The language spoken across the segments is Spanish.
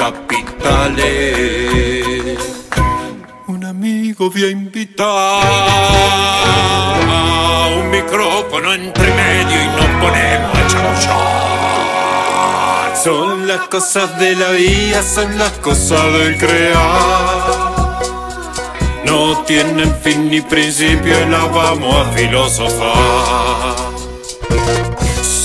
capitales. Un amigo voy a invitar un micrófono entre medio y nos ponemos a chamullar. Son las cosas de la vida, son las cosas del crear. No tienen fin ni principio y las vamos a filosofar.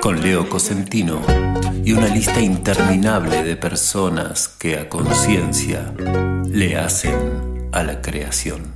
Con Leo Cosentino y una lista interminable de personas que a conciencia le hacen a la creación.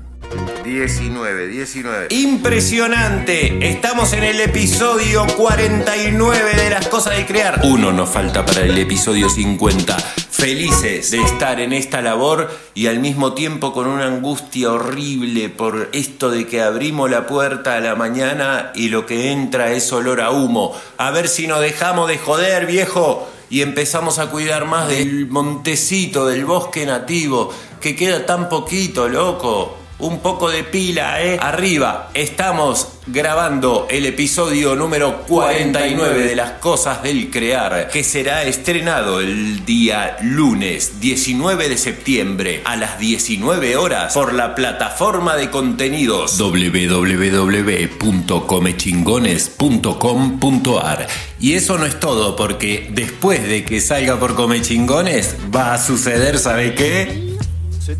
19, 19. Impresionante. Estamos en el episodio 49 de Las Cosas de Crear. Uno nos falta para el episodio 50. Felices de estar en esta labor y al mismo tiempo con una angustia horrible por esto de que abrimos la puerta a la mañana y lo que entra es olor a humo. A ver si nos dejamos de joder, viejo, y empezamos a cuidar más del montecito, del bosque nativo, que queda tan poquito, loco un poco de pila, ¿eh? Arriba, estamos grabando el episodio número 49 de Las Cosas del Crear, que será estrenado el día lunes 19 de septiembre a las 19 horas por la plataforma de contenidos www.comechingones.com.ar Y eso no es todo, porque después de que salga por Comechingones, va a suceder, ¿sabe qué?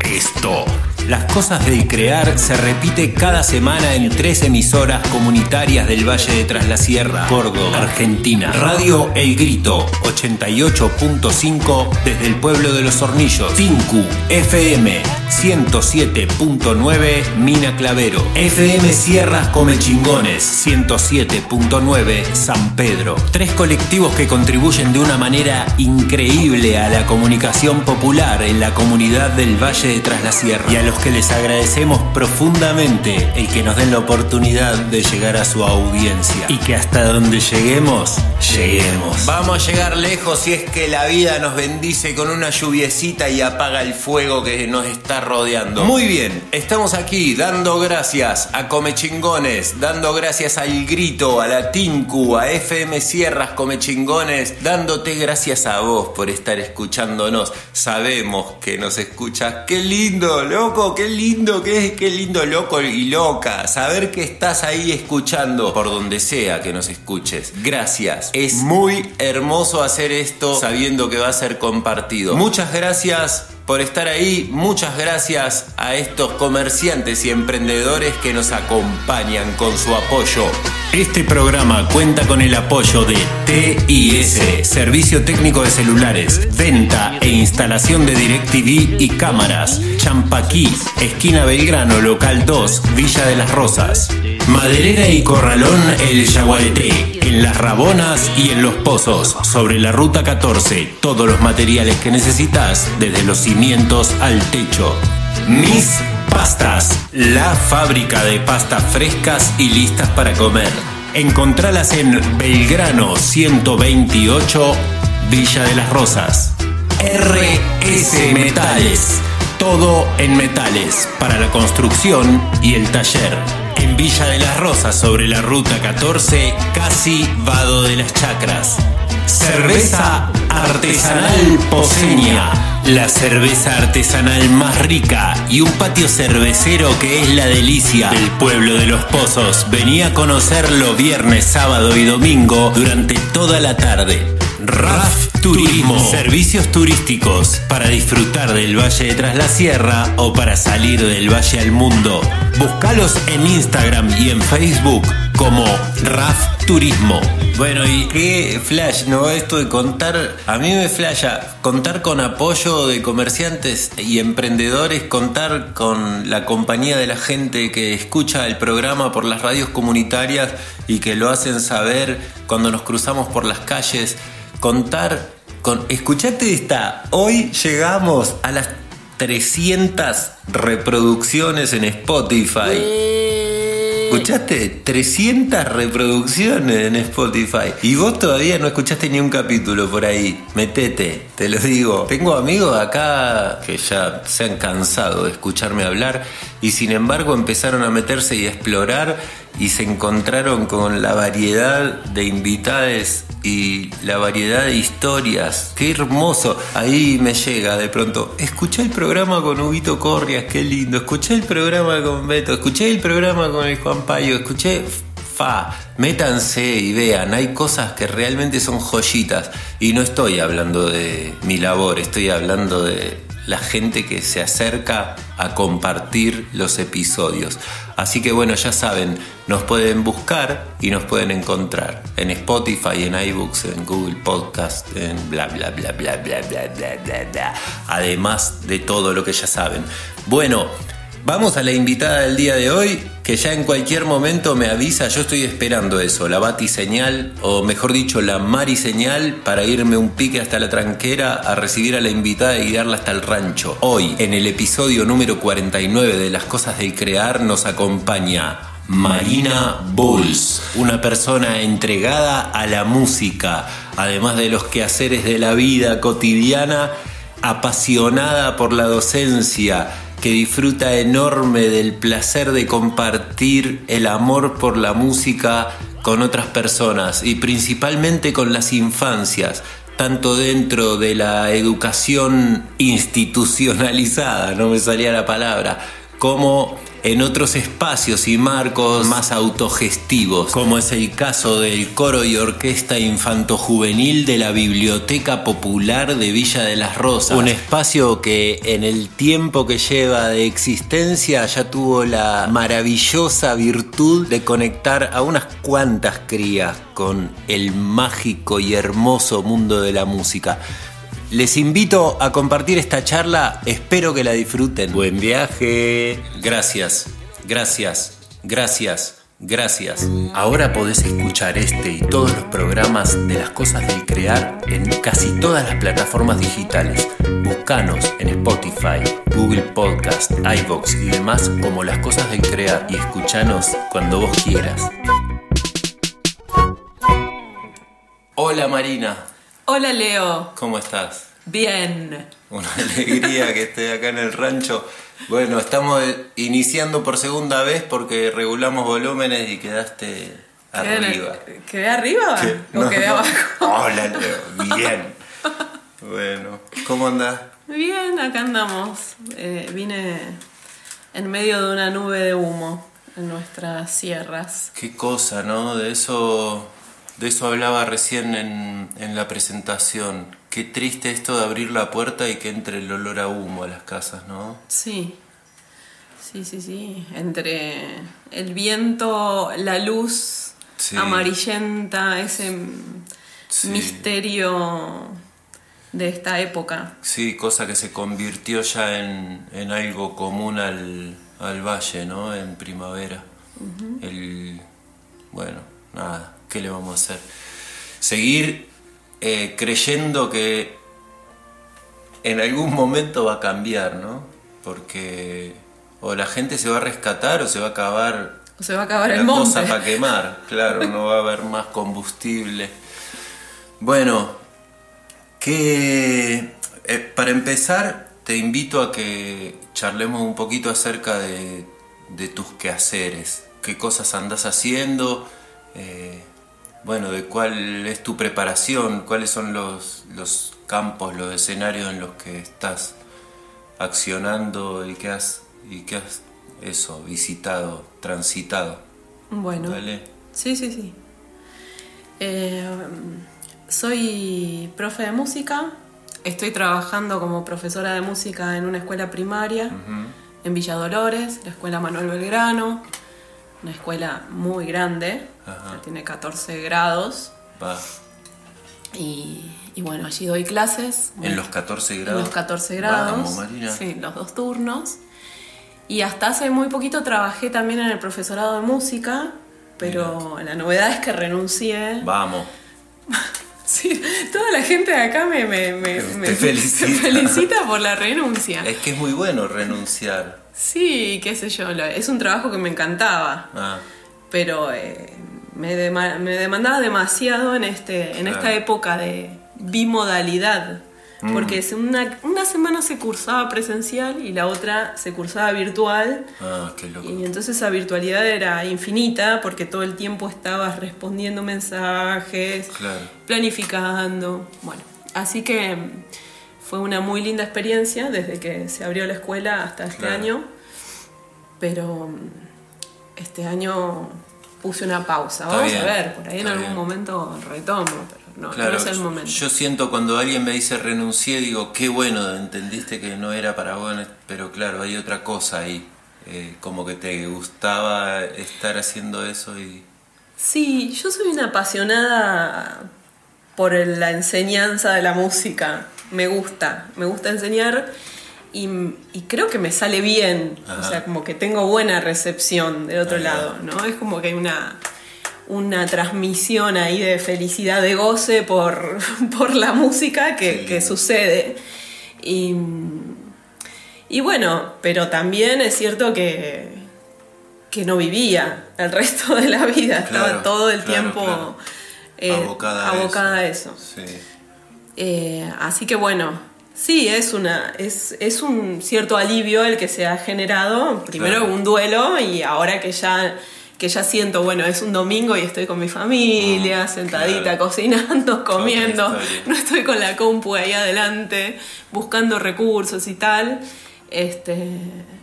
Esto. Las cosas del crear se repite cada semana en tres emisoras comunitarias del Valle de Tras la Sierra, Córdoba, Argentina. Radio El Grito 88.5 desde el pueblo de Los Hornillos. Tinku FM 107.9 Mina Clavero. FM Sierras Comechingones 107.9 San Pedro. Tres colectivos que contribuyen de una manera increíble a la comunicación popular en la comunidad del Valle de Tras la Sierra. Y los que les agradecemos profundamente el que nos den la oportunidad de llegar a su audiencia. Y que hasta donde lleguemos, lleguemos. Vamos a llegar lejos si es que la vida nos bendice con una lluviecita y apaga el fuego que nos está rodeando. Muy bien, estamos aquí dando gracias a Comechingones, dando gracias al Grito, a la Tinku, a FM Sierras Comechingones, dándote gracias a vos por estar escuchándonos. Sabemos que nos escuchas. ¡Qué lindo, loco! ¡Qué lindo! ¡Qué, qué lindo, loco y loca! Saber que estás ahí escuchando por donde sea que nos escuches. Gracias. Es muy hermoso hacer esto sabiendo que va a ser compartido. Muchas gracias por estar ahí. Muchas gracias a estos comerciantes y emprendedores que nos acompañan con su apoyo. Este programa cuenta con el apoyo de TIS, Servicio Técnico de Celulares, Venta e Instalación de DirecTV y Cámaras, Champaquí, Esquina Belgrano, Local 2, Villa de las Rosas. Maderera y Corralón El Yaguareté, en Las Rabonas y en Los Pozos, sobre la Ruta 14. Todos los materiales que necesitas, desde los cimientos al techo. Mis Pastas, la fábrica de pastas frescas y listas para comer. Encontralas en Belgrano 128, Villa de las Rosas. RS Metales, todo en metales para la construcción y el taller. En Villa de las Rosas, sobre la ruta 14, casi Vado de las Chacras. Cerveza artesanal poseña, la cerveza artesanal más rica y un patio cervecero que es la delicia del pueblo de los pozos. Venía a conocerlo viernes, sábado y domingo durante toda la tarde. RAF Turismo. Servicios turísticos para disfrutar del Valle de Tras la Sierra o para salir del Valle al mundo. Búscalos en Instagram y en Facebook como RAF Turismo. Bueno, y qué flash, ¿no? Esto de contar, a mí me flasha, contar con apoyo de comerciantes y emprendedores, contar con la compañía de la gente que escucha el programa por las radios comunitarias y que lo hacen saber cuando nos cruzamos por las calles, contar con... Escuchate esta, hoy llegamos a las 300 reproducciones en Spotify. Escuchaste 300 reproducciones en Spotify y vos todavía no escuchaste ni un capítulo por ahí. Metete, te lo digo. Tengo amigos acá que ya se han cansado de escucharme hablar y sin embargo empezaron a meterse y a explorar y se encontraron con la variedad de invitados y la variedad de historias. Qué hermoso. Ahí me llega de pronto. Escuché el programa con Huguito Corrias, qué lindo. Escuché el programa con Beto, escuché el programa con el Juan Payo, escuché fa, métanse y vean, hay cosas que realmente son joyitas. Y no estoy hablando de mi labor, estoy hablando de la gente que se acerca a compartir los episodios. Así que bueno, ya saben, nos pueden buscar y nos pueden encontrar en Spotify, en iBooks, en Google Podcast, en bla bla bla bla bla bla bla bla bla. Además de todo lo que ya saben. Bueno, Vamos a la invitada del día de hoy, que ya en cualquier momento me avisa, yo estoy esperando eso, la bati señal, o mejor dicho, la mari señal, para irme un pique hasta la tranquera a recibir a la invitada y guiarla hasta el rancho. Hoy, en el episodio número 49 de Las Cosas del Crear, nos acompaña Marina Bulls, una persona entregada a la música, además de los quehaceres de la vida cotidiana, apasionada por la docencia, que disfruta enorme del placer de compartir el amor por la música con otras personas y principalmente con las infancias, tanto dentro de la educación institucionalizada, no me salía la palabra, como en otros espacios y marcos más autogestivos, como es el caso del coro y orquesta infanto-juvenil de la Biblioteca Popular de Villa de las Rosas. Un espacio que en el tiempo que lleva de existencia ya tuvo la maravillosa virtud de conectar a unas cuantas crías con el mágico y hermoso mundo de la música. Les invito a compartir esta charla, espero que la disfruten. Buen viaje. Gracias, gracias, gracias, gracias. Ahora podés escuchar este y todos los programas de las cosas del crear en casi todas las plataformas digitales. Búscanos en Spotify, Google Podcast, iBox y demás como las cosas del crear y escuchanos cuando vos quieras. Hola Marina. Hola Leo. ¿Cómo estás? Bien. Una alegría que esté acá en el rancho. Bueno, estamos iniciando por segunda vez porque regulamos volúmenes y quedaste arriba. ¿Quedé arriba o quedé abajo? Hola, Leo. Bien. Bueno, ¿cómo andás? Bien, acá andamos. Eh, vine en medio de una nube de humo en nuestras sierras. Qué cosa, ¿no? De eso, de eso hablaba recién en, en la presentación Qué triste esto de abrir la puerta y que entre el olor a humo a las casas, ¿no? Sí, sí, sí, sí. Entre el viento, la luz amarillenta, ese misterio de esta época. Sí, cosa que se convirtió ya en, algo común al, valle, ¿no? En primavera. El, bueno, nada, ¿qué le vamos a hacer? Seguir eh, creyendo que en algún momento va a cambiar, ¿no? Porque o la gente se va a rescatar o se va a acabar. O se va a acabar el monte. cosa para quemar, claro, no va a haber más combustible. Bueno, que eh, para empezar te invito a que charlemos un poquito acerca de, tus quehaceres, qué cosas andas haciendo. Eh, bueno, de cuál es tu preparación, cuáles son los, los campos, los escenarios en los que estás accionando y que has, y que has eso, visitado, transitado. Bueno. Sí, sí, sí. Eh, soy profe de música. Estoy trabajando como profesora de música en una escuela primaria en Villa Dolores, la escuela Manuel Belgrano. Una escuela muy grande, Ajá. tiene 14 grados. Va. Y, y bueno, allí doy clases. En los 14 En grados. los 14 grados. Vamos, Marina. Sí, los dos turnos. Y hasta hace muy poquito trabajé también en el profesorado de música, pero la novedad es que renuncié. Vamos. Sí, toda la gente de acá me, me, me- felicita. por la renuncia. Es que es muy bueno renunciar. Sí, qué sé yo, es un trabajo que me encantaba, Ah, pero eh, me, me demandaba demasiado en, este, en esta época de bimodalidad. Mm. Porque una, una semana se cursaba presencial y la otra se cursaba virtual. ah, qué loco. Y entonces esa virtualidad era infinita porque todo el tiempo estabas respondiendo mensajes, Claro. planificando. Bueno, así que fue una muy linda experiencia desde que se abrió la escuela hasta este Claro. año. Pero este año puse una pausa. Está Vamos bien, a ver, por ahí en algún bien. momento retomo, pero no, no Claro, es el momento. yo siento cuando alguien me dice renuncié, digo, qué bueno, entendiste que no era para vos, pero claro, hay otra cosa ahí. Eh, como que te gustaba estar haciendo eso y... Sí, yo soy una apasionada por la enseñanza de la música. Me gusta, me gusta enseñar y, y creo que me sale bien. O sea, como que tengo buena recepción del otro lado, ¿no? Es como que hay una, una transmisión ahí de felicidad, de goce por, por la música que, sucede. Y, y bueno, pero también es cierto que, que no vivía el resto de la vida, estaba todo el claro, tiempo claro. eh, abocada, a eso. Sí. Eh, así que bueno, sí, es una, es, es un cierto alivio el que se ha generado. Primero Claro. un duelo y ahora que ya, que ya siento, bueno, es un domingo y estoy con mi familia, Mm, sentadita, claro. cocinando, comiendo. No estoy con la compu ahí adelante, buscando recursos y tal. Este,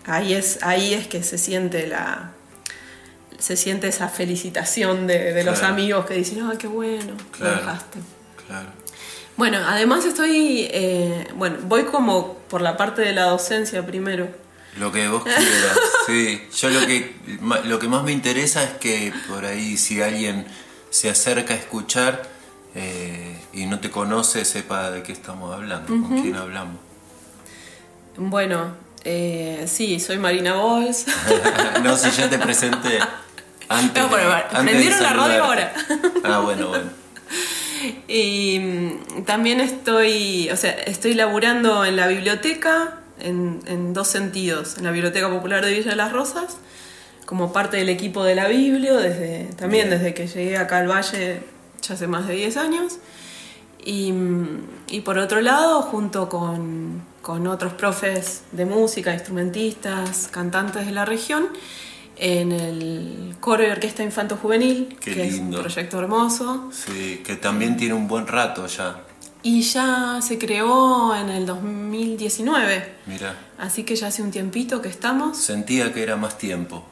ahí es, ahí es que se siente la. Se siente esa felicitación de, de los amigos que dicen, ah, qué bueno, Claro. lo dejaste. Claro. Bueno, además estoy, eh, bueno, voy como por la parte de la docencia primero. Lo que vos quieras, sí. Yo lo que, lo que más me interesa es que por ahí si alguien se acerca a escuchar eh, y no te conoce, sepa de qué estamos hablando, con quién hablamos. Bueno, eh, sí, soy Marina Bols. no, si ya te presenté. Antes No, pero de- antes de prendieron la radio saludarte. Ah, bueno, bueno. Y mm, también estoy, o sea, estoy laburando en la biblioteca en, en dos sentidos. En la Biblioteca Popular de Villa de las Rosas, como parte del equipo de la Biblio, desde, también Bien. desde que llegué acá al Valle ya hace más de 10 años. Y, mm, y por otro lado, junto con, con otros profes de música, instrumentistas, cantantes de la región, en el coro y orquesta infanto juvenil, Qué que lindo. es un proyecto hermoso. Sí, que también tiene un buen rato ya. Y ya se creó en el 2019, Mira, así que ya hace un tiempito que estamos. sentía que era más tiempo.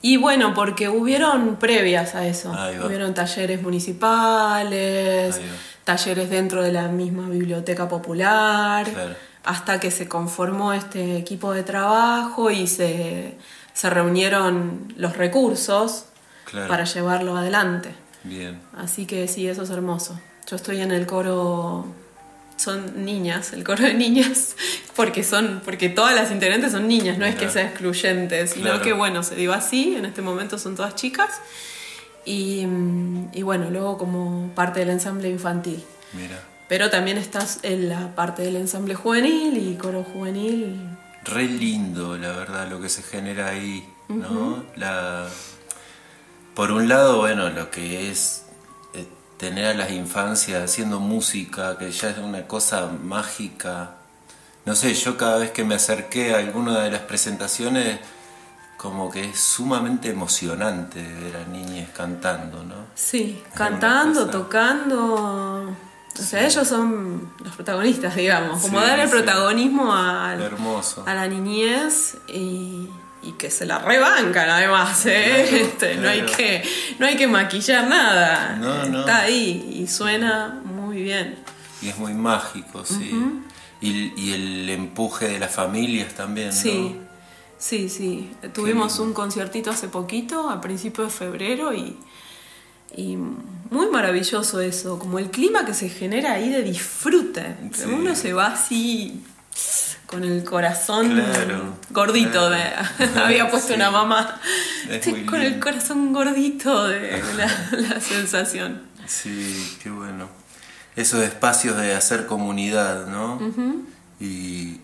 Y bueno, porque hubieron previas a eso. Hubieron talleres municipales, talleres dentro de la misma biblioteca popular, Claro. hasta que se conformó este equipo de trabajo y se, se reunieron los recursos Claro. para llevarlo adelante. Bien. Así que sí, eso es hermoso. Yo estoy en el coro, son niñas, el coro de niñas, porque son, porque todas las integrantes son niñas, no es que sea excluyente, sino Claro. que bueno, se dio así, en este momento son todas chicas. Y, mm, y bueno, luego como parte del ensamble infantil. Mira. Pero también estás en la parte del ensamble juvenil y coro juvenil. Re lindo, la verdad, lo que se genera ahí, ¿no? La... Por un lado, bueno, lo que es eh, tener a las infancias haciendo música, que ya es una cosa mágica. No sé, yo cada vez que me acerqué a alguna de las presentaciones, como que es sumamente emocionante ver a niñas cantando, ¿no? Sí, cantando, tocando. O sea, ellos son los protagonistas, digamos. Como Sí, dar el sí. protagonismo a, Hermoso. a la niñez y, y que se la rebancan además, ¿eh? Este, no, hay que, no hay que maquillar nada. No, no. Está ahí y suena muy bien. Y es muy mágico, sí. y, y el empuje de las familias también, ¿no? Sí, sí, sí. Tuvimos un conciertito hace poquito, a principios de febrero, y, y muy maravilloso eso, como el clima que se genera ahí de disfrute. Sí. Uno se va así con el corazón Claro, gordito, de, había puesto Sí. una mamá, Es Estoy muy con el corazón gordito de la, la sensación. Sí, qué bueno. Esos espacios de hacer comunidad, ¿no? y,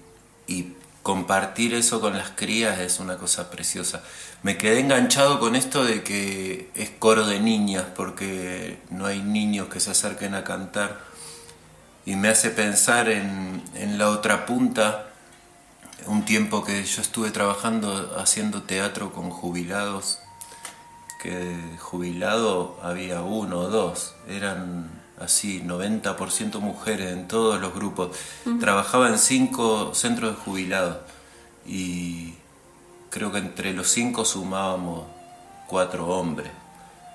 y compartir eso con las crías es una cosa preciosa. Me quedé enganchado con esto de que es coro de niñas, porque no hay niños que se acerquen a cantar. Y me hace pensar en, en la otra punta, un tiempo que yo estuve trabajando haciendo teatro con jubilados que jubilado había uno o dos, eran así 90% mujeres en todos los grupos. Trabajaba en cinco centros de jubilados y creo que entre los cinco sumábamos cuatro hombres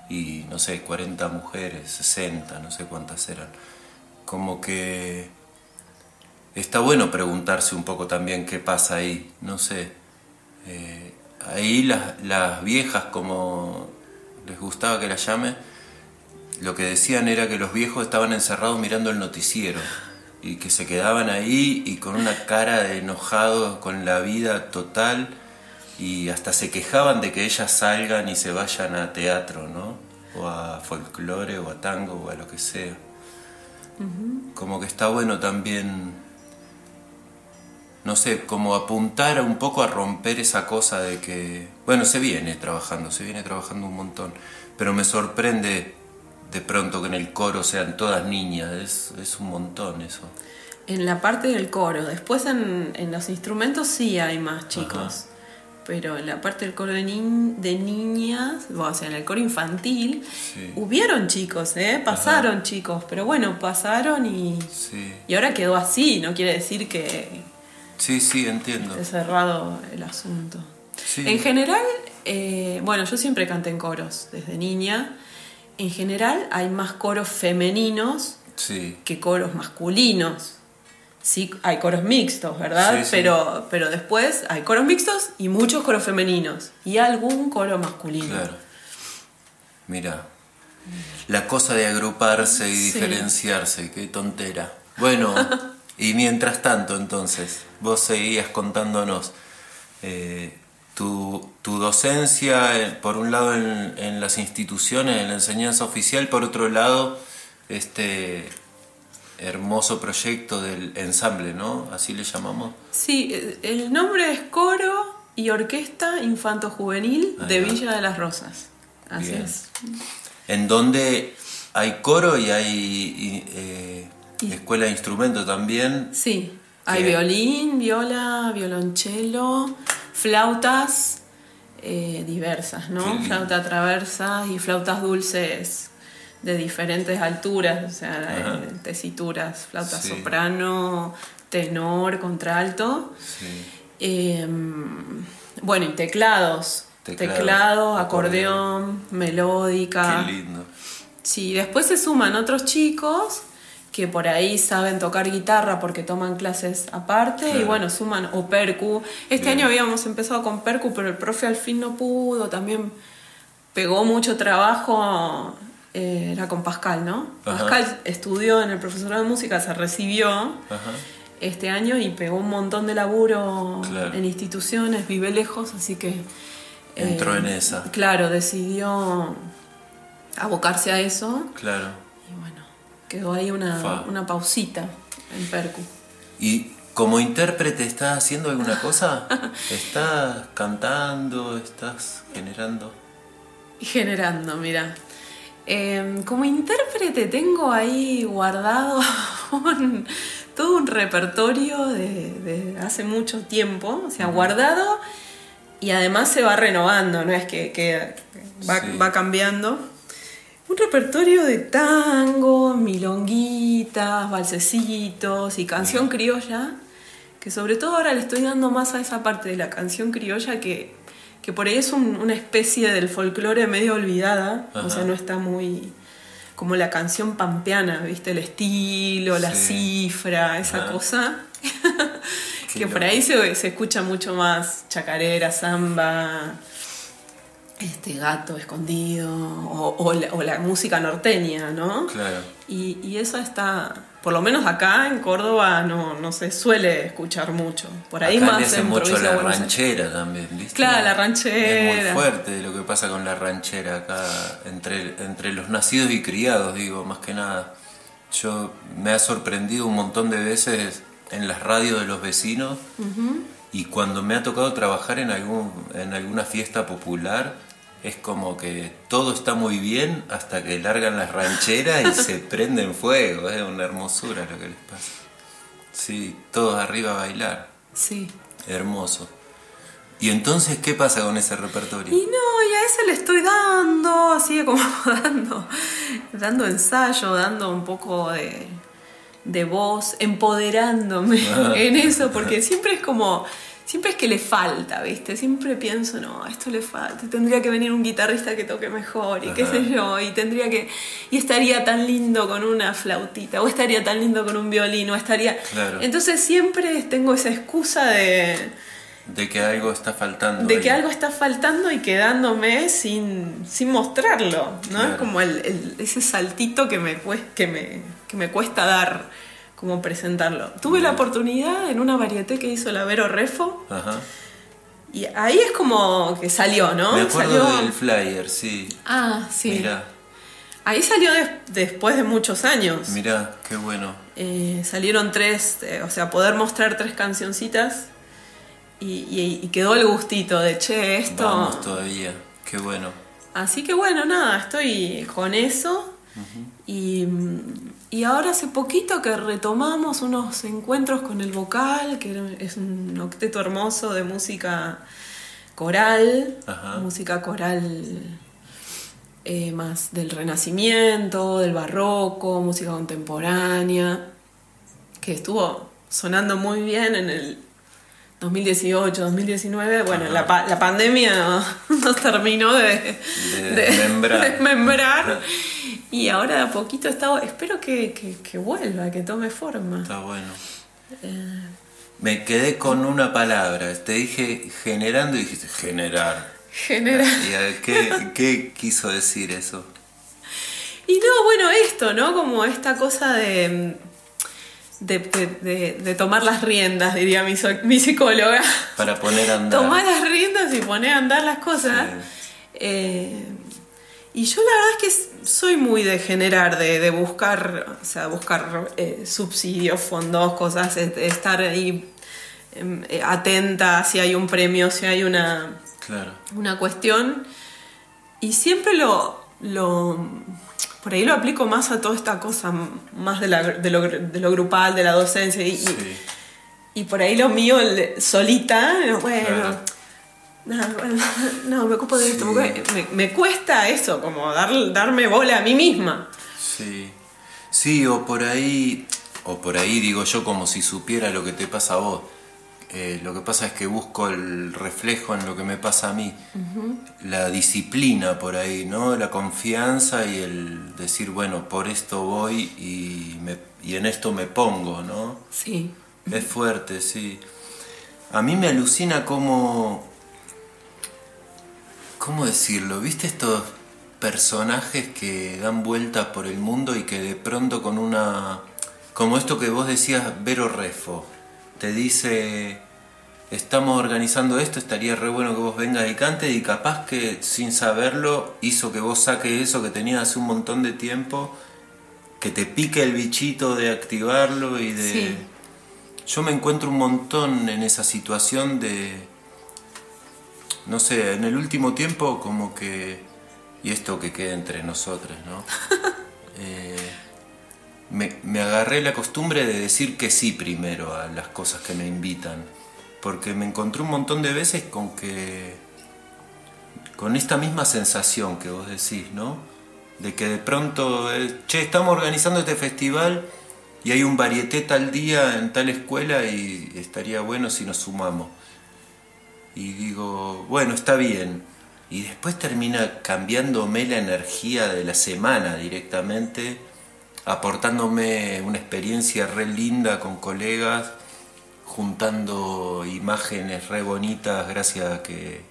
y no sé, 40 mujeres, 60, no sé cuántas eran. Como que está bueno preguntarse un poco también qué pasa ahí, no sé. Eh, ahí las, las viejas, como les gustaba que las llame, lo que decían era que los viejos estaban encerrados mirando el noticiero y que se quedaban ahí y con una cara de enojados con la vida total y hasta se quejaban de que ellas salgan y se vayan a teatro, ¿no? O a folclore o a tango o a lo que sea. Como que está bueno también no sé, como apuntar un poco a romper esa cosa de que, bueno, se viene trabajando, se viene trabajando un montón, pero me sorprende de pronto que en el coro sean todas niñas, es, es un montón eso. En la parte del coro, después en, en los instrumentos sí hay más chicos. Pero en la parte del coro de, ni- de niñas, o sea, en el coro infantil, Sí. hubieron chicos, ¿eh? Pasaron chicos, pero bueno, pasaron y, Sí, y ahora quedó así, no quiere decir que sí, sí, entiendo. esté cerrado el asunto. Sí. En general, eh, bueno, yo siempre canté en coros desde niña. En general hay más coros femeninos Sí, que coros masculinos. Sí, hay coros mixtos, ¿verdad? Sí, sí. Pero, pero después hay coros mixtos y muchos coros femeninos. Y algún coro masculino. claro. Mira, la cosa de agruparse y diferenciarse, qué tontera. Bueno, y mientras tanto entonces, vos seguías contándonos eh, tu, tu docencia, eh, por un lado en, en las instituciones, en la enseñanza oficial, por otro lado, este hermoso proyecto del ensamble, ¿no? Así le llamamos. Sí, eh, el nombre es Coro y Orquesta Infanto Juvenil de. Villa de las Rosas. Así Bien. es. En donde hay coro y hay y, eh, Y- escuela de instrumento también. Sí, hay violín, viola, violonchelo, flautas eh, diversas, ¿no? lindo. Flauta traversa y flautas dulces de diferentes alturas, o sea, eh, tesituras, flauta Sí. soprano, tenor, contralto. Sí. Eh, bueno, y teclados. Teclado, Teclado, acordeón. acordeón, melódica. Qué lindo. Sí, después se suman otros chicos que por ahí saben tocar guitarra porque toman clases aparte y bueno, suman o percu. Este Bien. año habíamos empezado con percu, pero el profe al fin no pudo, también pegó mucho trabajo, eh, era con Pascal, ¿no? Ajá. Pascal estudió en el profesorado de música, se recibió Ajá. este año y pegó un montón de laburo Claro. en instituciones, vive lejos, así que... eh, Entró en esa. Claro, decidió abocarse a eso Claro. Quedó ahí una, Fa. una pausita en Percu. ¿Y como intérprete estás haciendo alguna cosa? ¿Estás cantando? ¿Estás generando? Generando, mira. Eh, como intérprete tengo ahí guardado un- todo un repertorio de, de hace mucho tiempo, o sea, guardado y además se va renovando, no es que, que va, Sí. va cambiando. Un repertorio de tango, milonguitas, balsecitos y canción criolla, que sobre todo ahora le estoy dando más a esa parte de la canción criolla que que por ahí es un- una especie del folclore medio olvidada, o sea, no está muy como la canción pampeana, ¿viste? El estilo, la cifra, esa Ajá. cosa. Que por ahí se, se escucha mucho más chacarera, samba, este gato escondido, o, o la, o la música norteña, ¿no? Claro. Y, y eso está, por lo menos acá en Córdoba no, no se suele escuchar mucho. Por ahí Acá más le hacen en mucho la Aires. ranchera también, ¿viste? Claro, la Es ranchera. muy fuerte lo que pasa con la ranchera acá, entre, entre los nacidos y criados, digo, más que nada. Yo me ha sorprendido un montón de veces en las radios de los vecinos y cuando me ha tocado trabajar en, algún, en alguna fiesta popular, es como que todo está muy bien hasta que largan las rancheras y se prenden fuego, es una hermosura lo que les pasa. Sí, todos arriba a bailar. Sí. Hermoso. ¿Y entonces qué pasa con ese repertorio? Y no, y a ese le estoy dando, así como dando, dando ensayo, dando un poco de, de voz, empoderándome Ah. en eso, porque siempre es como, siempre es que le falta, ¿viste? Siempre pienso, no, esto le falta, tendría que venir un guitarrista que toque mejor, y qué sé yo, y tendría que, y estaría tan lindo con una flautita, o estaría tan lindo con un violín, o estaría... Claro. Entonces siempre tengo esa excusa de De que algo está faltando. de ahí. que algo está faltando y quedándome sin, sin mostrarlo, ¿no? Claro. Es como el, el- ese saltito que me, que, me, que me cuesta dar, como presentarlo. Tuve la oportunidad en una varieté que hizo la Vero Refo Ajá. y ahí es como que salió, ¿no? Me acuerdo Salió- del flyer, sí. Ah, sí. Mirá, Ahí salió des- después de muchos años. mirá, qué bueno. Eh, salieron tres, eh, o sea, poder mostrar tres cancioncitas y, y- y quedó el gustito de, che, esto... Vamos todavía, qué bueno. Así que bueno, nada, estoy con eso. y, y ahora hace poquito que retomamos unos encuentros con el vocal, que es un octeto hermoso de música coral, Ajá. música coral eh, más del renacimiento, del barroco, música contemporánea, que estuvo sonando muy bien en el 2018, 2019. Bueno, la, pa- la pandemia nos terminó de, De desmembrar. desmembrar. Y ahora de a poquito está, espero que, que- que vuelva, que tome forma. Está bueno. Eh. Me quedé con una palabra. Te dije generando y dijiste generar. Genera. ¿Y a qué, qué quiso decir eso? Y no, bueno, esto, ¿no? Como esta cosa de, de, de- tomar las riendas, diría mi, so- mi psicóloga. Para poner a andar. Tomar las riendas y poner a andar las cosas. Eh, y yo la verdad es que soy muy de generar, de, de buscar, o sea, buscar eh, subsidios, fondos, cosas, estar ahí em, eh, atenta si hay un premio, si hay una, Claro. una cuestión y siempre lo, lo por ahí lo aplico más a toda esta cosa más de, la- de lo, de lo grupal de la docencia y, y- Sí. y por ahí lo mío solita bueno Claro. no, bueno, no, me ocupo de esto Sí. me, me cuesta eso como dar, darme bola a mí misma Sí, sí, o por ahí, o por ahí digo yo como si supiera lo que te pasa a vos. Eh, lo que pasa es que busco el reflejo en lo que me pasa a mí. La disciplina por ahí, ¿no? La confianza y el decir, bueno, por esto voy y, me- y en esto me pongo, ¿no? sí Es fuerte, sí. A mí me alucina cómo... ¿Cómo decirlo? ¿Viste estos personajes que dan vueltas por el mundo y que de pronto con una... Como esto que vos decías, Vero Refo, te dice, estamos organizando esto, estaría re bueno que vos vengas y cantes y capaz que sin saberlo hizo que vos saques eso que tenías hace un montón de tiempo, que te pique el bichito de activarlo y de... Sí. Yo me encuentro un montón en esa situación de, no sé, en el último tiempo como que, y esto que queda entre nosotros, ¿no? Eh, me, agarré la costumbre de decir que sí primero a las cosas que me invitan, porque me encontré un montón de veces con que, con esta misma sensación que vos decís, ¿no? De que de pronto, eh, che, estamos organizando este festival y hay un varieté tal día en tal escuela y estaría bueno si nos sumamos. y digo, bueno, está bien. Y después termina cambiándome la energía de la semana directamente, aportándome una experiencia re linda con colegas, juntando imágenes re bonitas gracias a que,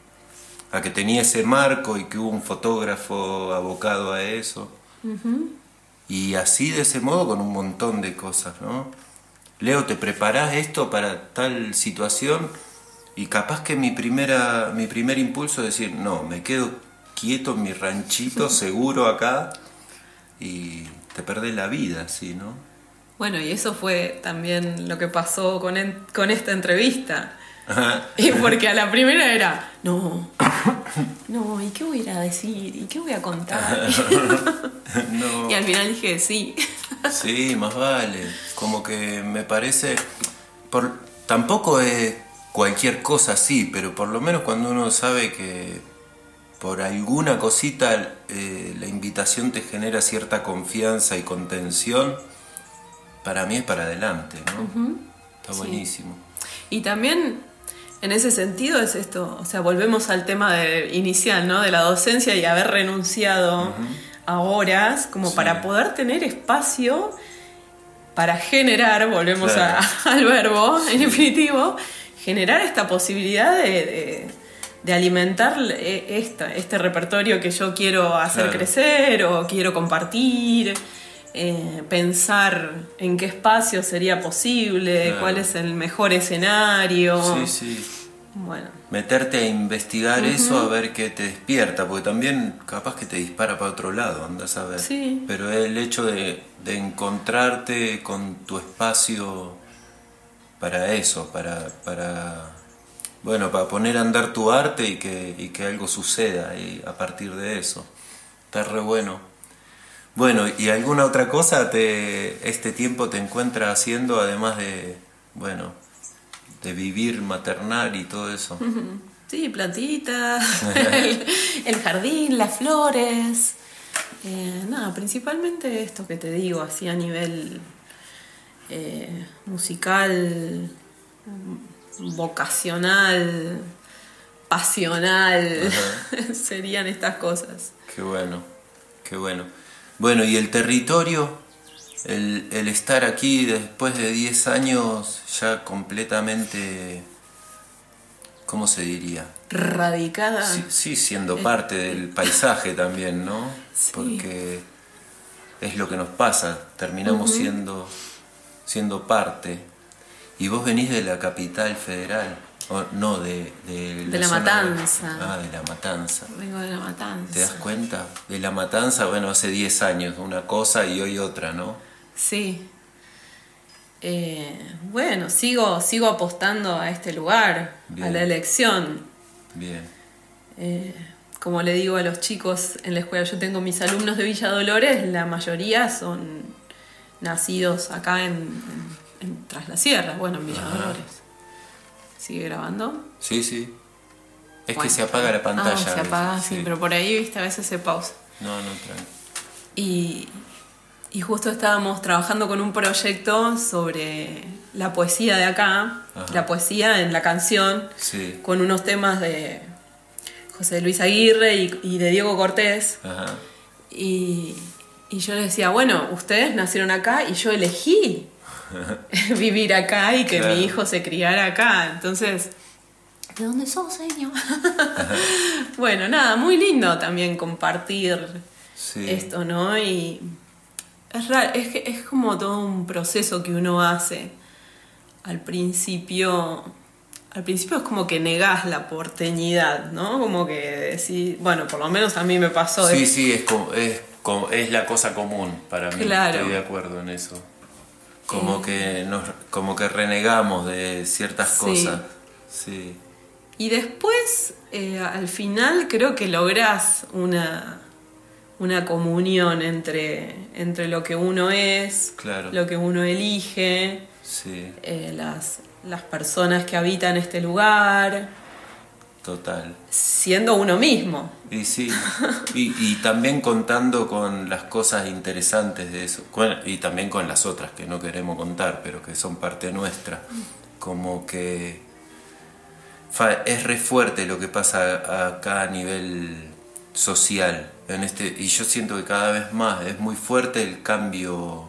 a que tenía ese marco y que hubo un fotógrafo abocado a eso. Y así de ese modo con un montón de cosas, ¿no? Leo, ¿te preparás esto para tal situación? Y capaz que mi, primera, mi primer impulso es decir, no, me quedo quieto en mi ranchito, seguro acá, y te perdés la vida, ¿sí, no? Bueno, y eso fue también lo que pasó con, con esta entrevista. Y porque a la primera era, no, no, ¿y qué voy a ir a decir? ¿Y qué voy a contar? Y al final dije, sí. Sí, más vale. Como que me parece, por, tampoco es cualquier cosa así, pero por lo menos cuando uno sabe que por alguna cosita eh, la invitación te genera cierta confianza y contención, para mí es para adelante, ¿no? Está buenísimo. Y también en ese sentido es esto, o sea, volvemos al tema de, inicial, ¿no? De la docencia y haber renunciado a horas como para poder tener espacio para generar, volvemos al verbo en definitivo, generar esta posibilidad de, alimentar e, este repertorio que yo quiero hacer crecer o quiero compartir. Eh, pensar en qué espacio sería posible, cuál es el mejor escenario. Sí, sí. Bueno. Meterte a investigar eso a ver qué te despierta, porque también capaz que te dispara para otro lado, andas a ver. Sí. Pero el hecho de, encontrarte con tu espacio para eso, para, para bueno, para poner a andar tu arte y que, y que algo suceda y a partir de eso. Está re bueno. Bueno, ¿y alguna otra cosa te, este tiempo te encuentra haciendo además de, bueno, de vivir maternal y todo eso? Sí, plantitas, el, jardín, las flores. Eh, nada, principalmente esto que te digo, así a nivel eh, musical, vocacional, pasional, serían estas cosas. Qué bueno, qué bueno. Bueno, y el territorio, el, estar aquí después de 10 años ya completamente, ¿cómo se diría? Radicada. Sí, siendo parte del paisaje también, ¿no? Porque es lo que nos pasa, terminamos siendo, siendo parte. Y vos venís de la capital federal no, de, de, la, matanza. Ah, de la matanza. Vengo de la matanza. ¿Te das cuenta? De la matanza, bueno, hace 10 años, una cosa y hoy otra, ¿no? Sí. Eh, bueno, sigo, sigo apostando a este lugar, a la elección. Bien. Eh, como le digo a los chicos en la escuela, yo tengo mis alumnos de Villa Dolores, la mayoría son nacidos acá en, Tras la Sierra, bueno, en Villa Dolores. ¿Sigue grabando? Sí, sí. Es que se apaga la pantalla. Ah, se apaga, sí, pero por ahí, viste, a veces se pausa. No, no, tranquilo. Y, y justo estábamos trabajando con un proyecto sobre la poesía de acá, la poesía en la canción, sí. con unos temas de José Luis Aguirre y, de Diego Cortés. Ajá. Y, y yo les decía, bueno, ustedes nacieron acá y yo elegí vivir acá y que mi hijo se criara acá. Entonces, ¿de dónde sos, señor? bueno, nada, muy lindo también compartir esto, ¿no? Y es, raro, es, es como todo un proceso que uno hace. Al principio, al principio es como que negás la porteñidad, ¿no? Como que decís, bueno, por lo menos a mí me pasó. Sí, sí, es, es, es la cosa común para mí. Claro. Estoy de acuerdo en eso como que nos como que renegamos de ciertas cosas. Sí. Y después eh, al final creo que logras una una comunión entre entre lo que uno es lo que uno elige eh, las las personas que habitan este lugar Total. Siendo uno mismo. Y sí, y, también contando con las cosas interesantes de eso, y también con las otras que no queremos contar, pero que son parte nuestra. Como que es re fuerte lo que pasa acá a nivel social. En este, y yo siento que cada vez más es muy fuerte el cambio,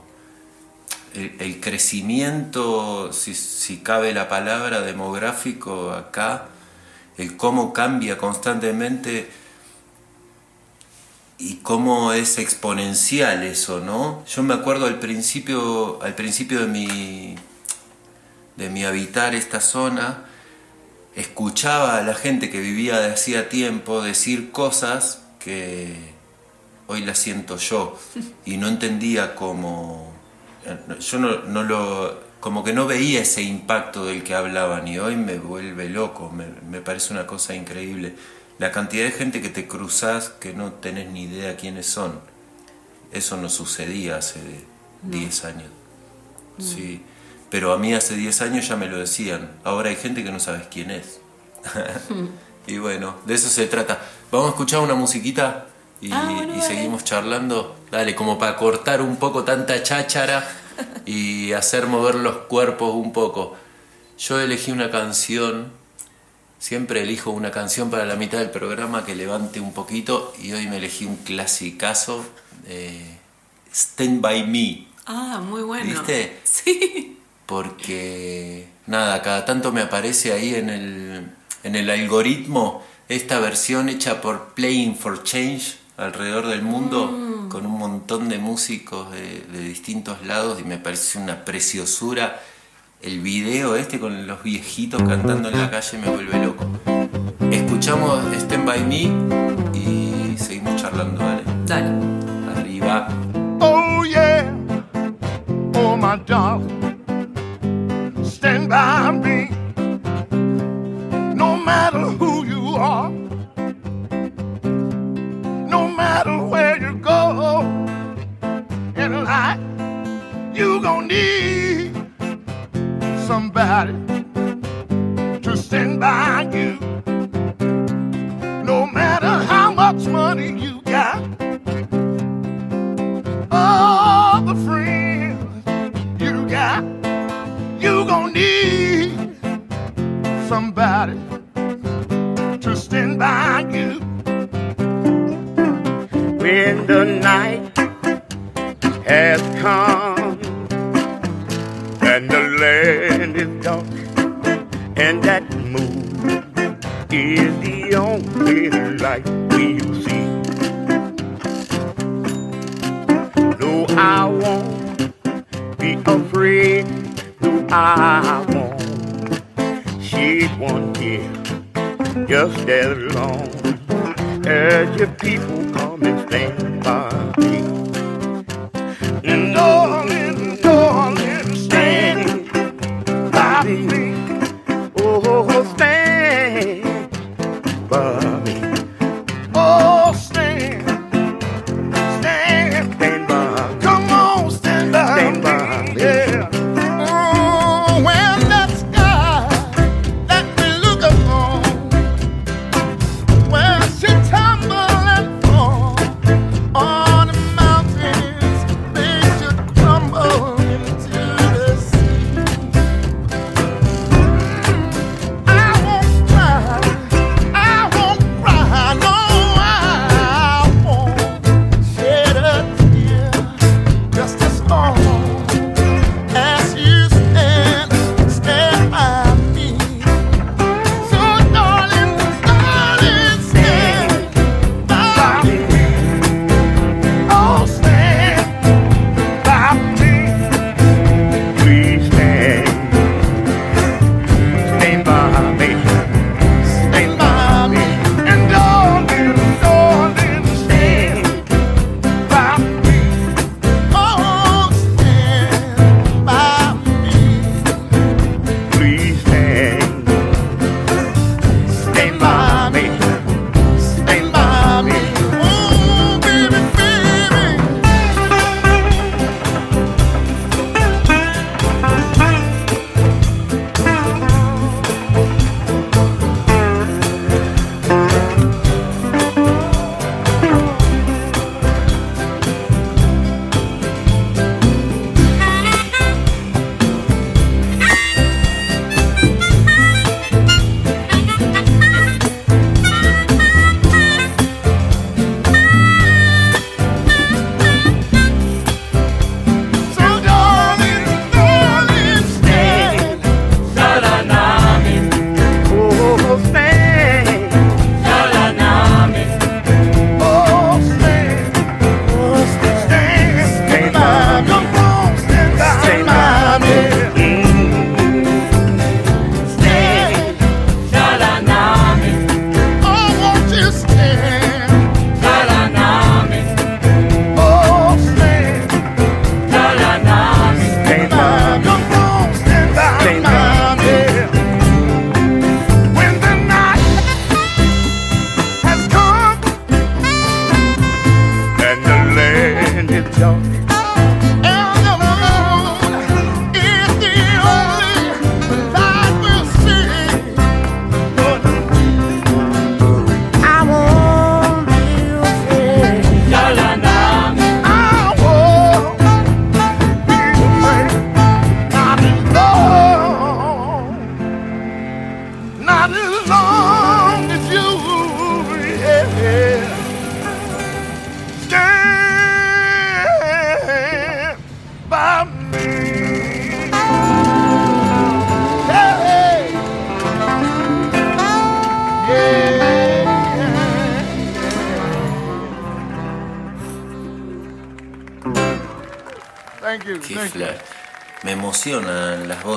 el, crecimiento, si, si, cabe la palabra, demográfico acá, el cómo cambia constantemente y cómo es exponencial eso, ¿no? Yo me acuerdo al principio, al principio de mi, de mi habitar esta zona, escuchaba a la gente que vivía de hacía tiempo decir cosas que hoy las siento yo y no entendía cómo, yo no, no lo, como que no veía ese impacto del que hablaban y hoy me vuelve loco, me, me parece una cosa increíble la cantidad de gente que te cruzas que no tenés ni idea quiénes son. Eso no sucedía hace 10 años. Sí. Pero a mí hace 10 años ya me lo decían. Ahora hay gente que no sabes quién es. y bueno, de eso se trata. Vamos a escuchar una musiquita y, ah, y seguimos charlando. Dale, como para cortar un poco tanta cháchara y hacer mover los cuerpos un poco. Yo elegí una canción Siempre elijo una canción para la mitad del programa que levante un poquito y hoy me elegí un clasicazo, eh, Stand By Me. Ah, muy bueno. ¿Viste? Sí. Porque, nada, cada tanto me aparece ahí en el, en el algoritmo esta versión hecha por Playing for Change alrededor del mundo, mm. Con un montón de músicos de, de distintos lados y me parece una preciosura el video este con los viejitos cantando en la calle me vuelve loco. Escuchamos Stand By Me y seguimos charlando, dale. Dale. Arriba. Oh yeah, oh my darling, stand by me. No matter who you gonna need somebody to stand by you. No matter how much money you got, all the friends you got, you gonna need somebody to stand by you. When the night I won't shed one tear just as long as your people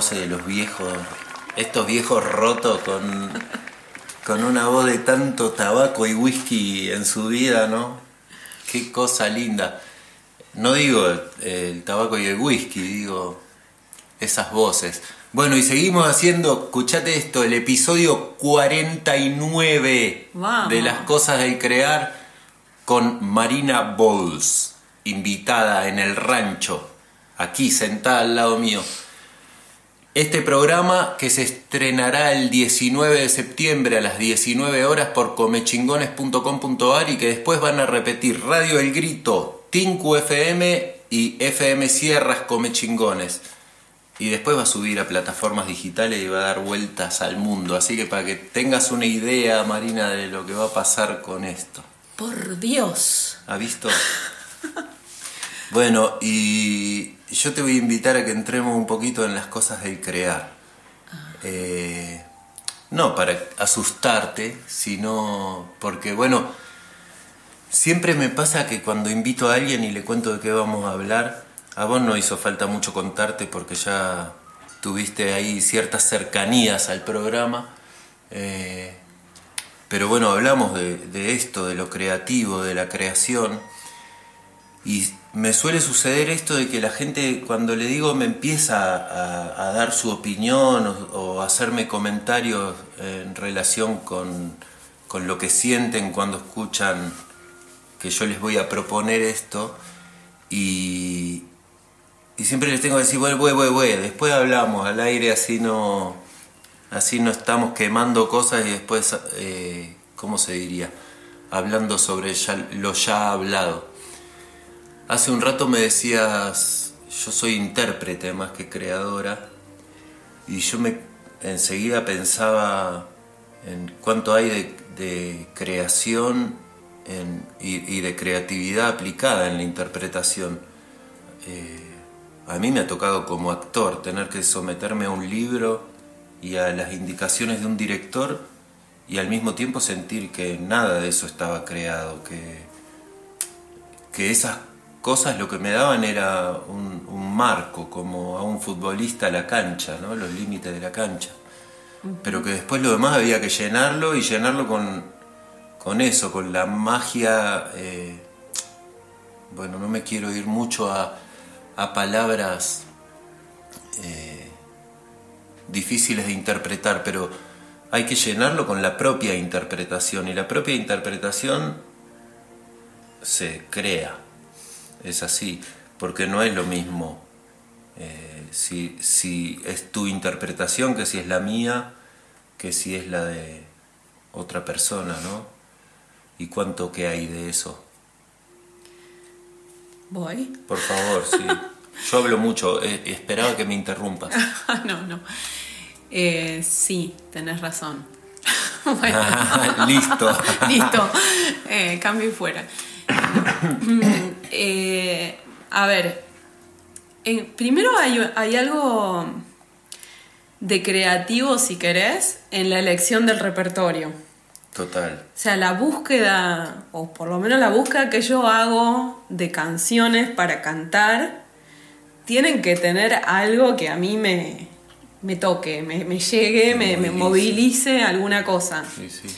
voces de los viejos, estos viejos rotos con, con una voz de tanto tabaco y whisky en su vida, ¿no? Qué cosa linda. No digo el, tabaco y el whisky, digo esas voces. Bueno, y seguimos haciendo, escuchate esto, el episodio 49 de las cosas del crear con Marina Bowles, invitada en el rancho aquí sentada al lado mío. Este programa que se estrenará el 19 de septiembre a las 19 horas por comechingones.com.ar y que después van a repetir Radio El Grito, Tinku FM y FM Sierras Comechingones. Y después va a subir a plataformas digitales y va a dar vueltas al mundo. Así que para que tengas una idea, Marina, de lo que va a pasar con esto. Por Dios. ¿Ha visto? bueno, y yo te voy a invitar a que entremos un poquito en las cosas del crear. Eh, no para asustarte, sino porque, bueno, siempre me pasa que cuando invito a alguien y le cuento de qué vamos a hablar, a vos no hizo falta mucho contarte porque ya tuviste ahí ciertas cercanías al programa. Eh, pero bueno, hablamos de, de, esto, de lo creativo, de la creación. Y me suele suceder esto de que la gente cuando le digo me empieza a, dar su opinión o, hacerme comentarios en relación con, lo que sienten cuando escuchan que yo les voy a proponer esto y, siempre les tengo que decir, bueno, bueno, bueno, después hablamos al aire así no, así no estamos quemando cosas y después, eh, ¿cómo se diría? Hablando sobre lo ya hablado. Hace un rato me decías, yo soy intérprete más que creadora, y yo me enseguida pensaba en cuánto hay de, creación y, de creatividad aplicada en la interpretación. Eh, a mí me ha tocado como actor tener que someterme a un libro y a las indicaciones de un director y al mismo tiempo sentir que nada de eso estaba creado, que, que esas cosas lo que me daban era un, marco, como a un futbolista a la cancha, ¿no? los límites de la cancha. Pero que después lo demás había que llenarlo y llenarlo con, con eso, con la magia. Eh, bueno, no me quiero ir mucho a, palabras eh, difíciles de interpretar, pero hay que llenarlo con la propia interpretación y la propia interpretación se crea es así, porque no es lo mismo eh, si, si, es tu interpretación que si es la mía, que si es la de otra persona, ¿no? ¿Y cuánto que hay de eso? Voy. Por favor, sí. Yo hablo mucho, eh, esperaba que me interrumpas. no, no. Eh, sí, tenés razón. listo. listo. cambio y fuera. Eh, a ver, primero hay, algo de creativo, si querés, en la elección del repertorio. Total. O sea, la búsqueda, o por lo menos la búsqueda que yo hago de canciones para cantar, tienen que tener algo que a mí me, me toque, me, llegue, me, me, movilice alguna cosa. Sí, sí.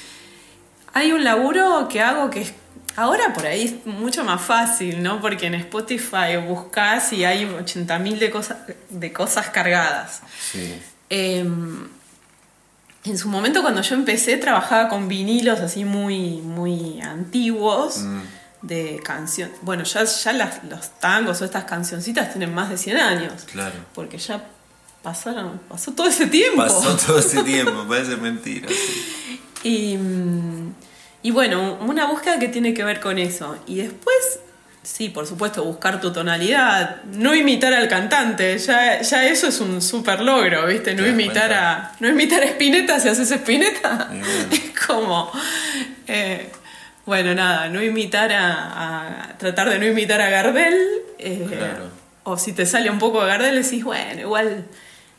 Hay un laburo que hago que es Ahora por ahí es mucho más fácil, ¿no? Porque en Spotify buscas y hay 80.000 de cosas, de cosas cargadas. Sí. Em, en su momento cuando yo empecé trabajaba con vinilos así muy, muy antiguos, mm. de canción. Bueno, ya, ya las- los tangos o estas cancioncitas tienen más de 100 años. Claro. Porque ya pasaron, pasó todo ese tiempo. Pasó todo ese tiempo, parece mentira. sí. Y, mm, y bueno, una búsqueda que tiene que ver con eso. Y después, sí, por supuesto, buscar tu tonalidad, no imitar al cantante, ya, ya eso es un super logro, ¿viste? No imitar cuenta. a, no imitar a Spinetta si haces Spinetta. Es como, eh, bueno, nada, no imitar a, a- tratar de no imitar a Gardel. eh, Claro. O si te sale un poco de Gardel, decís, bueno, igual...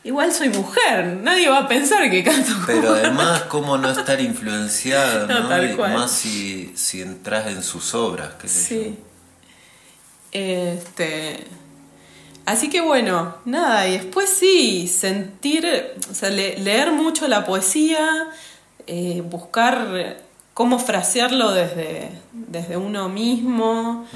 Igual soy mujer, nadie va a pensar que canto como Pero además, ¿cómo no estar influenciado? No, ¿no? tal Y cual. Más si, si entras en sus obras, qué sé Sí. Este. Así que bueno, nada, y después sí, sentir, o sea, le- leer mucho la poesía, eh, buscar cómo frasearlo desde, desde uno mismo,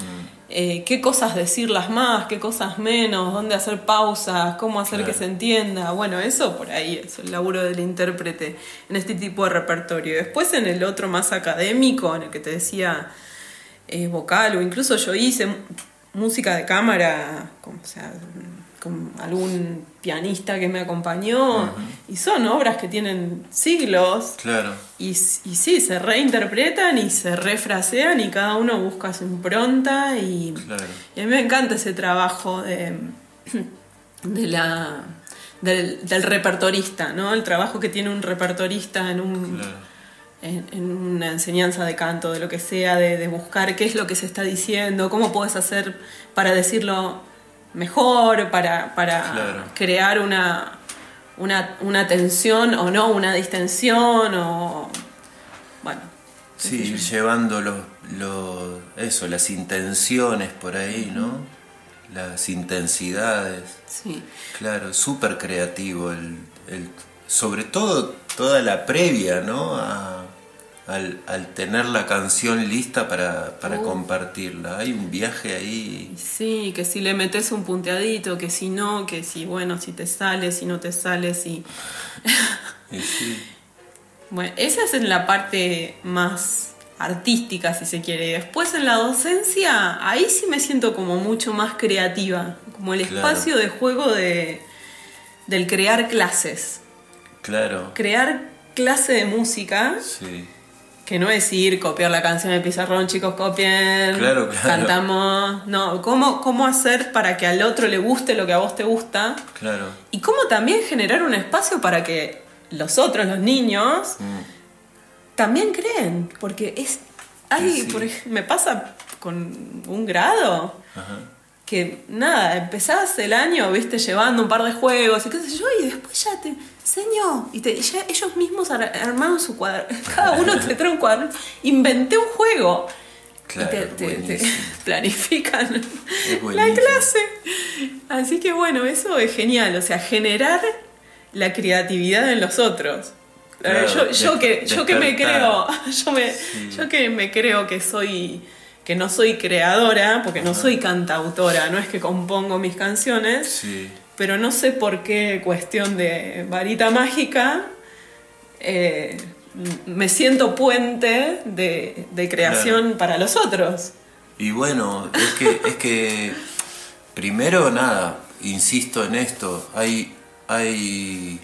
eh, qué cosas decirlas más, qué cosas menos, dónde hacer pausas, cómo hacer Claro. que se entienda. Bueno, eso por ahí es el laburo del intérprete en este tipo de repertorio. Después en el otro más académico, en el que te decía eh, vocal o incluso yo hice música de cámara, con, o sea, con algún pianista que me acompañó y son obras que tienen siglos Claro, y, sí, se reinterpretan y se refrasean y cada uno busca su impronta y, claro. y a mí me encanta ese trabajo de, de la, del, del repertorista, ¿no? El trabajo que tiene un repertorista en un, Claro. en, en una enseñanza de canto, de lo que sea, de, de buscar qué es lo que se está diciendo, cómo puedes hacer para decirlo mejor, para, para Claro. crear una, una, una tensión o no, una distensión o... Bueno. Sí, llevando los, los- eso, las intenciones por ahí, ¿no? Las intensidades. Sí. Claro, súper creativo. El, el- sobre todo toda la previa, ¿no? A- al, al tener la canción lista para, para Uh. compartirla. Hay un viaje ahí. Sí, que si le metes un punteadito, que si no, que si, bueno, si te sale, si no te sale, si... y sí, Bueno, esa es en la parte más artística, si se quiere. Después en la docencia, ahí sí me siento como mucho más creativa, como el Claro. espacio de juego de, del crear clases. claro. Crear clase de música, Sí, que no es ir, copiar la canción del pizarrón, chicos, copien, Claro, claro. cantamos. No, ¿cómo, cómo hacer para que al otro le guste lo que a vos te gusta? claro. Y cómo también generar un espacio para que los otros, los niños, Mm, también creen. Porque es. Hay, Sí, por me pasa con un grado Ajá. que nada, empezás el año, viste, llevando un par de juegos y qué sé yo, y después ya te. Señor, y te, ya ellos mismos ar- armaron su cuadro. Cada uno te trae un cuadro. Inventé un juego. Claro, y te, te- planifican la clase. Así que bueno, eso es genial. O sea, generar la creatividad en los otros. Claro, yo, que, yo que me creo, yo, me, yo que me creo que soy, que no soy creadora, porque no soy cantautora, no es que compongo mis canciones, Sí, pero no sé por qué cuestión de varita mágica eh, me siento puente de, de creación para los otros. Y bueno, es que, es que primero nada, insisto en esto, hay, hay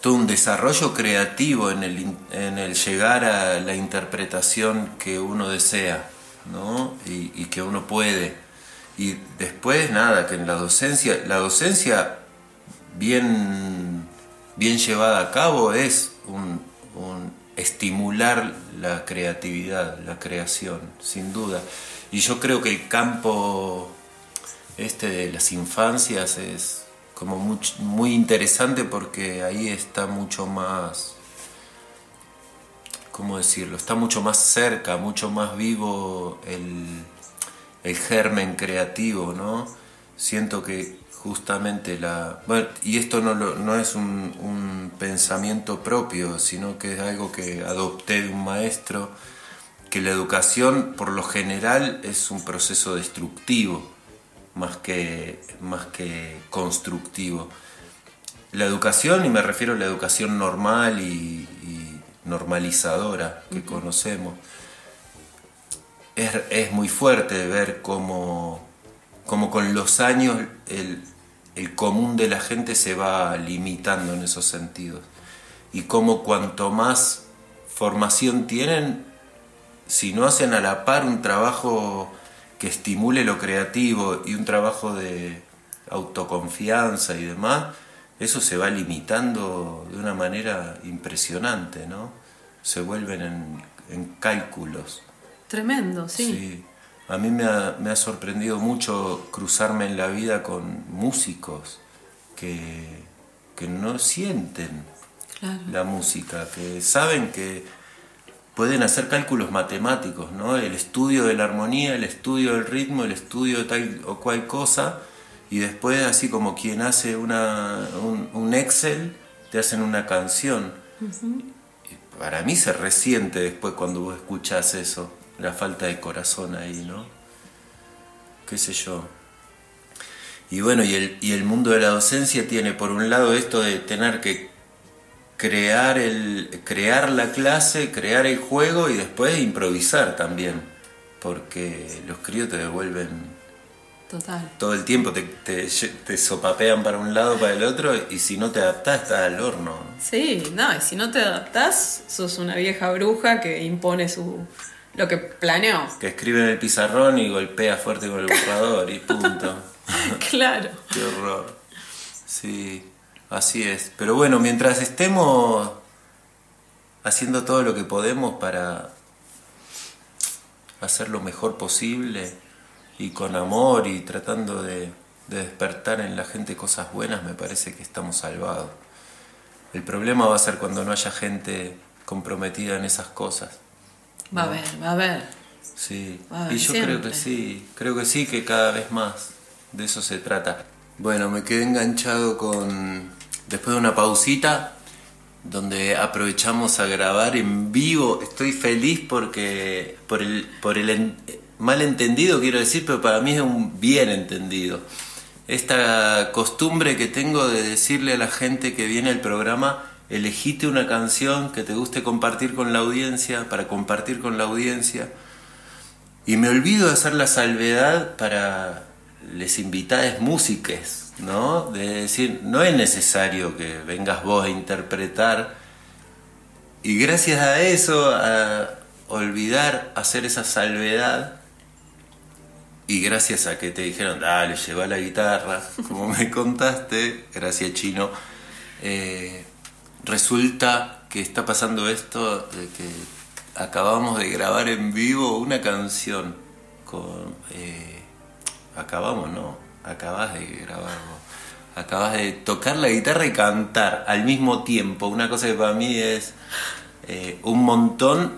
todo un desarrollo creativo en el, en el llegar a la interpretación que uno desea, ¿no? Y, y que uno puede. Y después nada, que en la docencia, la docencia bien, bien llevada a cabo es un, estimular la creatividad, la creación, sin duda. Y yo creo que el campo este de las infancias es como much- muy interesante porque ahí está mucho más, ¿cómo decirlo? Está mucho más cerca, mucho más vivo el, el germen creativo, ¿no? Siento que justamente la... Bueno, y esto no, lo- no es un, un pensamiento propio, sino que es algo que adopté de un maestro, que la educación por lo general es un proceso destructivo más que, más que constructivo. La educación, y me refiero a la educación normal y, y normalizadora que conocemos, es, muy fuerte ver cómo, cómo con los años el, el común de la gente se va limitando en esos sentidos. Y cómo cuanto más formación tienen, si no hacen a la par un trabajo que estimule lo creativo y un trabajo de autoconfianza y demás, eso se va limitando de una manera impresionante, ¿no? Se vuelven en, cálculos. Tremendo, sí. sí. A mí me ha, me ha, sorprendido mucho cruzarme en la vida con músicos que, que no sienten la música, que saben que pueden hacer cálculos matemáticos, ¿no? El estudio de la armonía, el estudio del ritmo, el estudio de tal o cual cosa, y después así como quien hace una, un, Excel, te hacen una canción. Para mí se resiente después cuando vos escuchás eso, la falta de corazón ahí, ¿no? Qué sé yo. Y bueno, y el, y el mundo de la docencia tiene por un lado esto de tener que crear, el, crear la clase, crear el juego y después improvisar también, porque los críos te devuelven Total. todo el tiempo, te, te, sopapean para un lado, para el otro, y si no te adaptás estás al horno. Sí, no, y si no te adaptás, sos una vieja bruja que impone su lo que planeó. Que escribe en el pizarrón y golpea fuerte con el borrador y punto. claro. Qué horror. Sí. Así es. Pero bueno, mientras estemos haciendo todo lo que podemos para hacer lo mejor posible y con amor y tratando de, despertar en la gente cosas buenas, me parece que estamos salvados. El problema va a ser cuando no haya gente comprometida en esas cosas. Va a haber, va a haber. Sí, y yo creo que sí, creo que sí, que cada vez más de eso se trata. Bueno, me quedé enganchado con, después de una pausita, donde aprovechamos a grabar en vivo. Estoy feliz porque, por el, por el malentendido quiero decir, pero para mí es un bien entendido. Esta costumbre que tengo de decirle a la gente que viene al programa, elegite una canción que te guste compartir con la audiencia, para compartir con la audiencia. Y me olvido de hacer la salvedad para les invitades músiques, ¿no? De decir, no es necesario que vengas vos a interpretar. Y gracias a eso, a olvidar hacer esa salvedad, y gracias a que te dijeron, dale, lleva la guitarra, como me contaste, gracias chino, eh, resulta que está pasando esto de que acabamos de grabar en vivo una canción con... Eh, acabamos, no, acabas de grabar Acabas de tocar la guitarra y cantar al mismo tiempo. Una cosa que para mí es eh, un montón,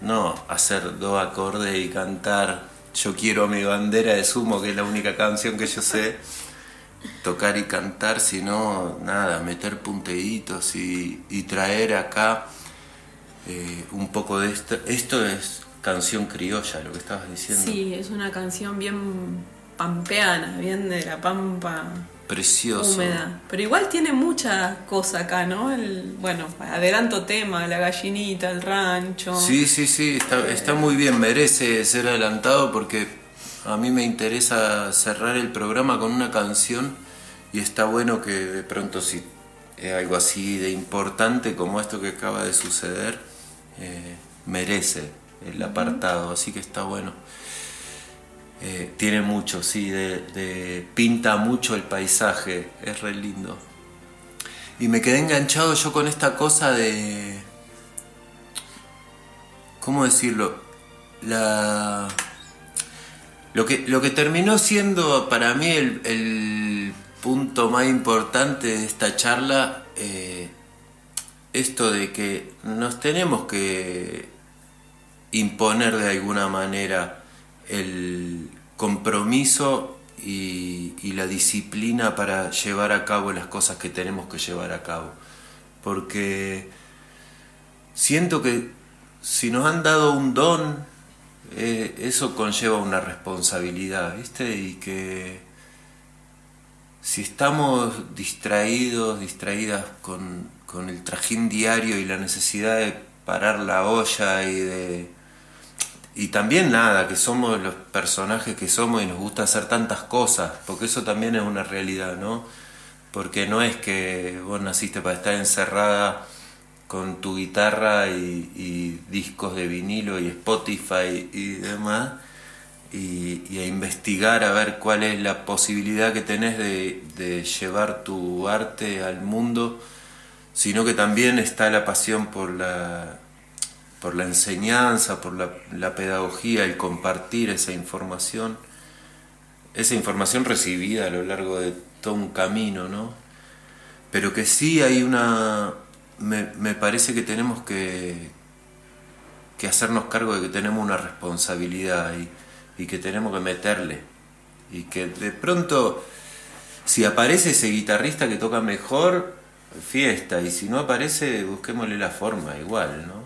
no, hacer dos acordes y cantar Yo quiero mi bandera de sumo, que es la única canción que yo sé tocar y cantar, sino nada, meter punteitos y, traer acá eh, un poco de esto. Esto es canción criolla, lo que estabas diciendo. Sí, es una canción bien pampeana, bien de la pampa. Precioso. Húmeda. Pero igual tiene mucha cosa acá, ¿no? El, bueno, adelanto tema, la gallinita, el rancho. Sí, sí, sí, está, está muy bien, merece ser adelantado porque a mí me interesa cerrar el programa con una canción y está bueno que de pronto si es algo así de importante como esto que acaba de suceder, eh, merece el apartado, así que está bueno. Eh, tiene mucho, sí, de, pinta mucho el paisaje, es re lindo. Y me quedé enganchado yo con esta cosa de... ¿Cómo decirlo? La... Lo que, lo que terminó siendo para mí el, punto más importante de esta charla, eh, esto de que nos tenemos que imponer de alguna manera el compromiso y, la disciplina para llevar a cabo las cosas que tenemos que llevar a cabo. Porque siento que si nos han dado un don, eh, eso conlleva una responsabilidad, ¿viste? Y que si estamos distraídos, distraídas con, con el trajín diario y la necesidad de parar la olla y de y también nada, que somos los personajes que somos y nos gusta hacer tantas cosas, porque eso también es una realidad, ¿no? Porque no es que vos naciste para estar encerrada con tu guitarra y, discos de vinilo y Spotify y demás, y, a investigar a ver cuál es la posibilidad que tenés de, llevar tu arte al mundo, sino que también está la pasión por la por la enseñanza, por la, pedagogía, el compartir esa información, esa información recibida a lo largo de todo un camino, ¿no? Pero que sí hay una... Me, parece que tenemos que, que hacernos cargo de que tenemos una responsabilidad y, y que tenemos que meterle. Y que de pronto, si aparece ese guitarrista que toca mejor, fiesta, y si no aparece, busquémosle la forma igual, ¿no?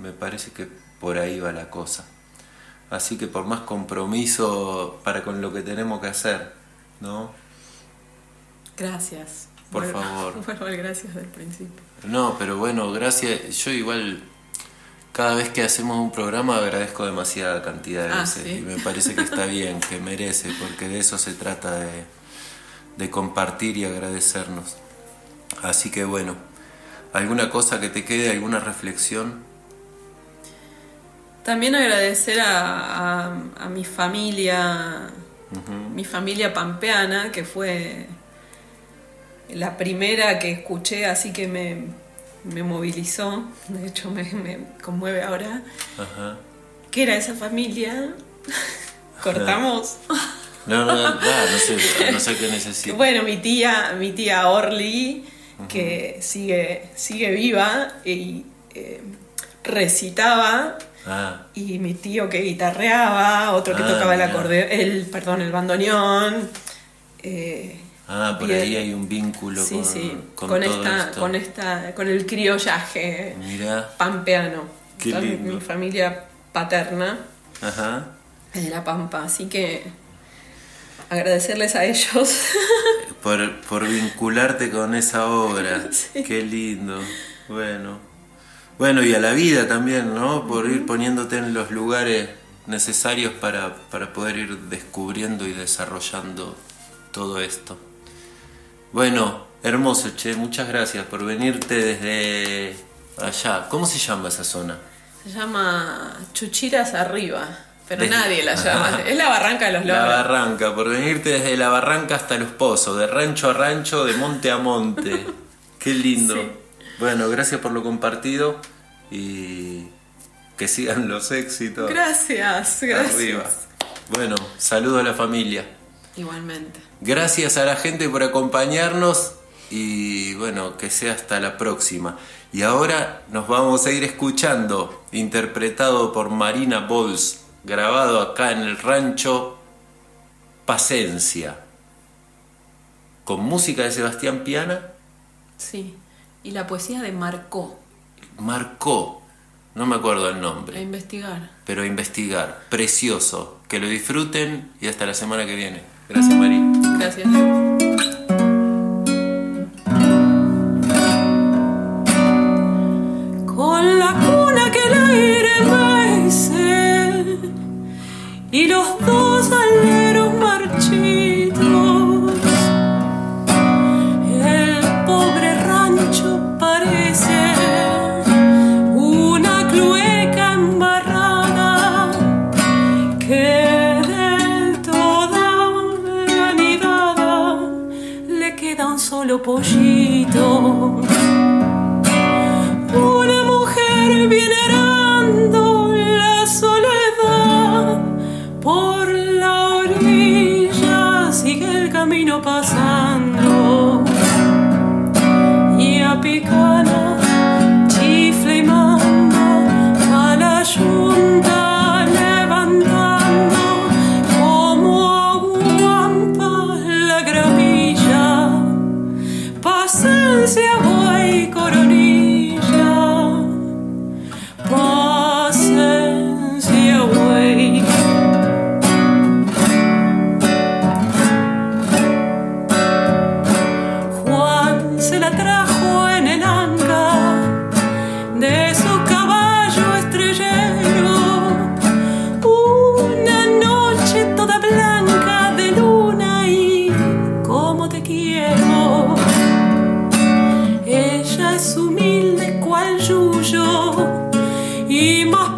Me parece que por ahí va la cosa. Así que por más compromiso para con lo que tenemos que hacer, ¿no? Gracias. Por favor. Gracias del principio. No, pero bueno, gracias. Yo igual cada vez que hacemos un programa agradezco demasiada cantidad de ah, veces y me parece que está bien, que merece, porque de eso se trata de, de compartir y agradecernos. Así que bueno, ¿alguna cosa que te quede, alguna reflexión? También agradecer a, mi familia, mi familia pampeana, que fue la primera que escuché, así que me, movilizó, de hecho me, conmueve ahora. ¿Qué era esa familia? ¿Cortamos? No, no, no, no, sé, no sé qué necesito. Bueno, mi tía, mi tía Orly, que sigue, sigue viva y eh, recitaba Ah. Y mi tío que guitarreaba, otro que ah, tocaba el acordeón, el, perdón, el bandoneón. Eh, ah, por ahí hay un vínculo con, sí. con, esta, con esta, con el criollaje pampeano. Mi familia paterna Ajá. es de la Pampa, así que agradecerles a ellos. por, por vincularte con esa obra. Qué lindo. Bueno. Bueno, y a la vida también, ¿no? Por ir poniéndote en los lugares necesarios para, poder ir descubriendo y desarrollando todo esto. Bueno, hermoso, Che, muchas gracias por venirte desde allá. ¿Cómo se llama esa zona? Se llama Chuchiras Arriba, pero nadie la llama. es la barranca de los lobos. La barranca, por venirte desde la barranca hasta los pozos, de rancho a rancho, de monte a monte. Qué lindo. Bueno, gracias por lo compartido y que sigan los éxitos. Gracias, gracias. Arriba. Bueno, saludo a la familia. Igualmente. Gracias a la gente por acompañarnos y bueno, que sea hasta la próxima. Y ahora nos vamos a ir escuchando, interpretado por Marina Bols, grabado acá en el rancho Pacencia, con música de Sebastián Piana. Sí. Y la poesía de Marcó. Marcó, no me acuerdo el nombre. A investigar. Pero a investigar. Precioso. Que lo disfruten y hasta la semana que viene. Gracias, María. Con la cuna que el aire mece y los dos aleros pollito. Una mujer viene arando la soledad por la orilla, sigue el camino pasando 今